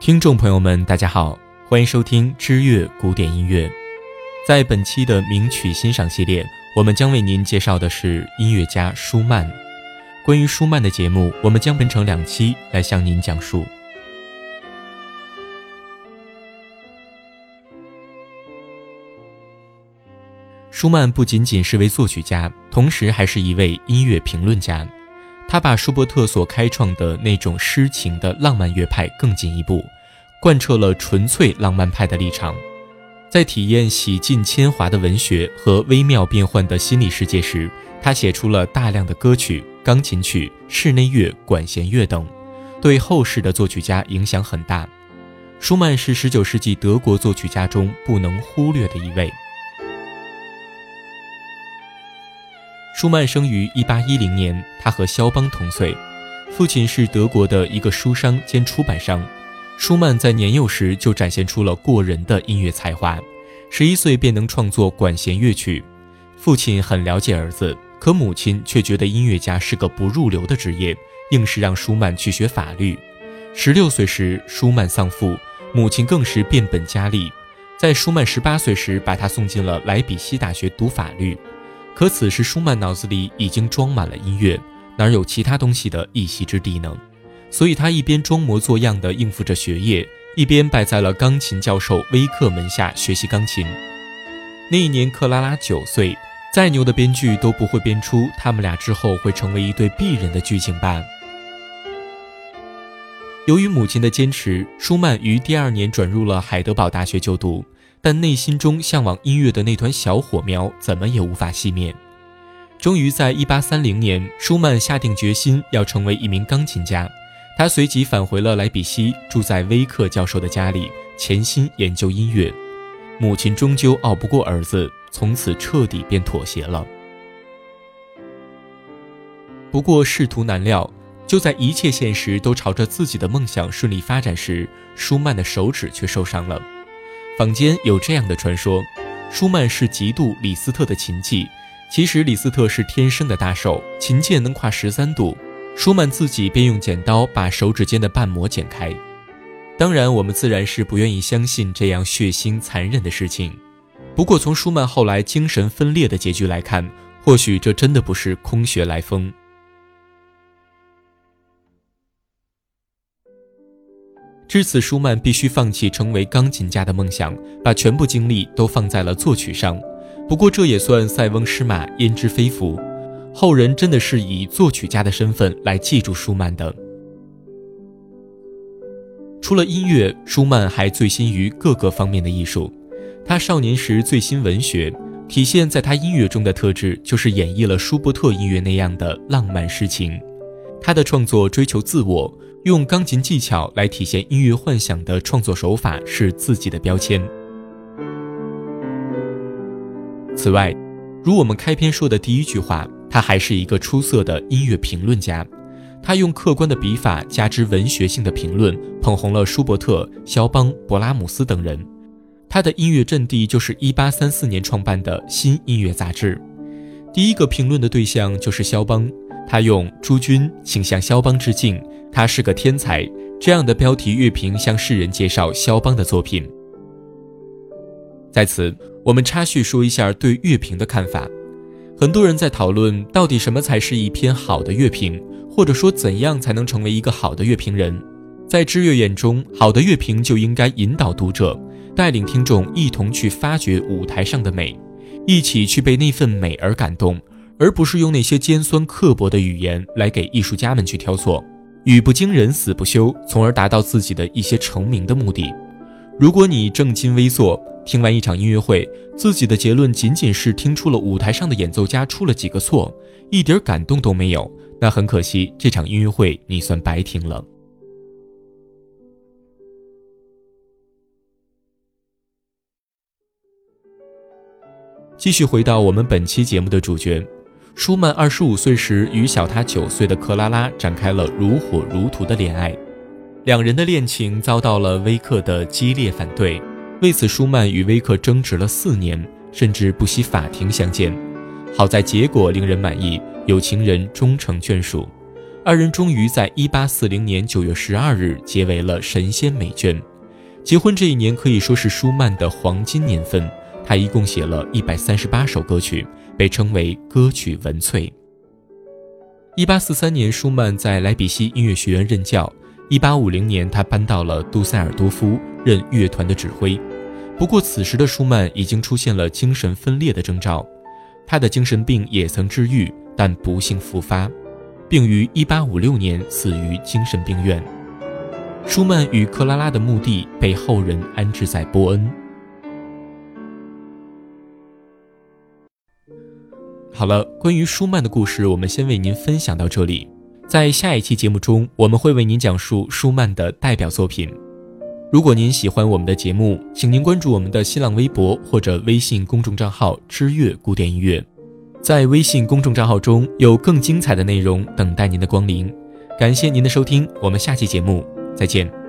听众朋友们，大家好，欢迎收听知乐古典音乐。在本期的名曲欣赏系列，我们将为您介绍的是音乐家舒曼。关于舒曼的节目，我们将分成两期来向您讲述。舒曼不仅仅是位作曲家，同时还是一位音乐评论家。他把舒伯特所开创的那种诗情的浪漫乐派更进一步，贯彻了纯粹浪漫派的立场。在体验洗尽铅华的文学和微妙变幻的心理世界时，他写出了大量的歌曲、钢琴曲、室内乐、管弦乐等，对后世的作曲家影响很大。舒曼是19世纪德国作曲家中不能忽略的一位。舒曼生于1810年，他和肖邦同岁，父亲是德国的一个书商兼出版商。舒曼在年幼时就展现出了过人的音乐才华，十一岁便能创作管弦乐曲。父亲很了解儿子，可母亲却觉得音乐家是个不入流的职业，硬是让舒曼去学法律。十六岁时，舒曼丧父，母亲更是变本加厉，在舒曼十八岁时把他送进了莱比锡大学读法律。可此时，舒曼脑子里已经装满了音乐，哪有其他东西的一席之地呢？所以他一边装模作样地应付着学业，一边拜在了钢琴教授威克门下学习钢琴。那一年，克拉拉九岁，再牛的编剧都不会编出他们俩之后会成为一对璧人的剧情吧。由于母亲的坚持，舒曼于第二年转入了海德堡大学就读。但内心中向往音乐的那团小火苗怎么也无法熄灭。终于在1830年，舒曼下定决心要成为一名钢琴家。他随即返回了莱比锡，住在威克教授的家里，潜心研究音乐。母亲终究拗不过儿子，从此彻底便妥协了。不过仕途难料，就在一切现实都朝着自己的梦想顺利发展时，舒曼的手指却受伤了。坊间有这样的传说：舒曼是嫉妒李斯特的琴技。其实李斯特是天生的大手，琴键能跨十三度。舒曼自己便用剪刀把手指间的瓣膜剪开。当然，我们自然是不愿意相信这样血腥残忍的事情。不过，从舒曼后来精神分裂的结局来看，或许这真的不是空穴来风。至此，舒曼必须放弃成为钢琴家的梦想，把全部精力都放在了作曲上。不过，这也算塞翁失马焉知非福，后人真的是以作曲家的身份来记住舒曼的。除了音乐，舒曼还醉心于各个方面的艺术。他少年时醉心文学，体现在他音乐中的特质就是演绎了舒伯特音乐那样的浪漫诗情。他的创作追求自我。用钢琴技巧来体现音乐幻想的创作手法是自己的标签。此外，如我们开篇说的第一句话，他还是一个出色的音乐评论家。他用客观的笔法加之文学性的评论，捧红了舒伯特、肖邦、勃拉姆斯等人。他的音乐阵地就是1834年创办的新音乐杂志。第一个评论的对象就是肖邦，他用“诸君，请向肖邦致敬。”他是个天才，这样的标题乐评向世人介绍肖邦的作品。在此，我们插叙说一下对乐评的看法。很多人在讨论到底什么才是一篇好的乐评，或者说怎样才能成为一个好的乐评人。在知乐眼中，好的乐评就应该引导读者，带领听众一同去发掘舞台上的美，一起去被那份美而感动，而不是用那些尖酸刻薄的语言来给艺术家们去挑错。语不惊人死不休，从而达到自己的一些成名的目的。如果你正襟危坐，听完一场音乐会，自己的结论仅仅是听出了舞台上的演奏家出了几个错，一点感动都没有，那很可惜，这场音乐会你算白听了。继续回到我们本期节目的主角，舒曼二十五岁时与小他九岁的克拉拉展开了如火如荼的恋爱，两人的恋情遭到了威克的激烈反对，为此舒曼与威克争执了四年，甚至不惜法庭相见。好在结果令人满意，有情人终成眷属，二人终于在一八四零年九月十二日结为了神仙美眷。结婚这一年可以说是舒曼的黄金年份。他一共写了一百三十八首歌曲，被称为歌曲文萃。一八四三年，舒曼在莱比锡音乐学院任教。一八五零年，他搬到了杜塞尔多夫任乐团的指挥。不过，此时的舒曼已经出现了精神分裂的征兆。他的精神病也曾治愈，但不幸复发，并于一八五六年死于精神病院。舒曼与克拉拉的墓地被后人安置在波恩。好了，关于舒曼的故事，我们先为您分享到这里。在下一期节目中，我们会为您讲述舒曼的代表作品。如果您喜欢我们的节目，请您关注我们的新浪微博或者微信公众账号“知乐古典音乐”。在微信公众账号中有更精彩的内容等待您的光临。感谢您的收听，我们下期节目再见。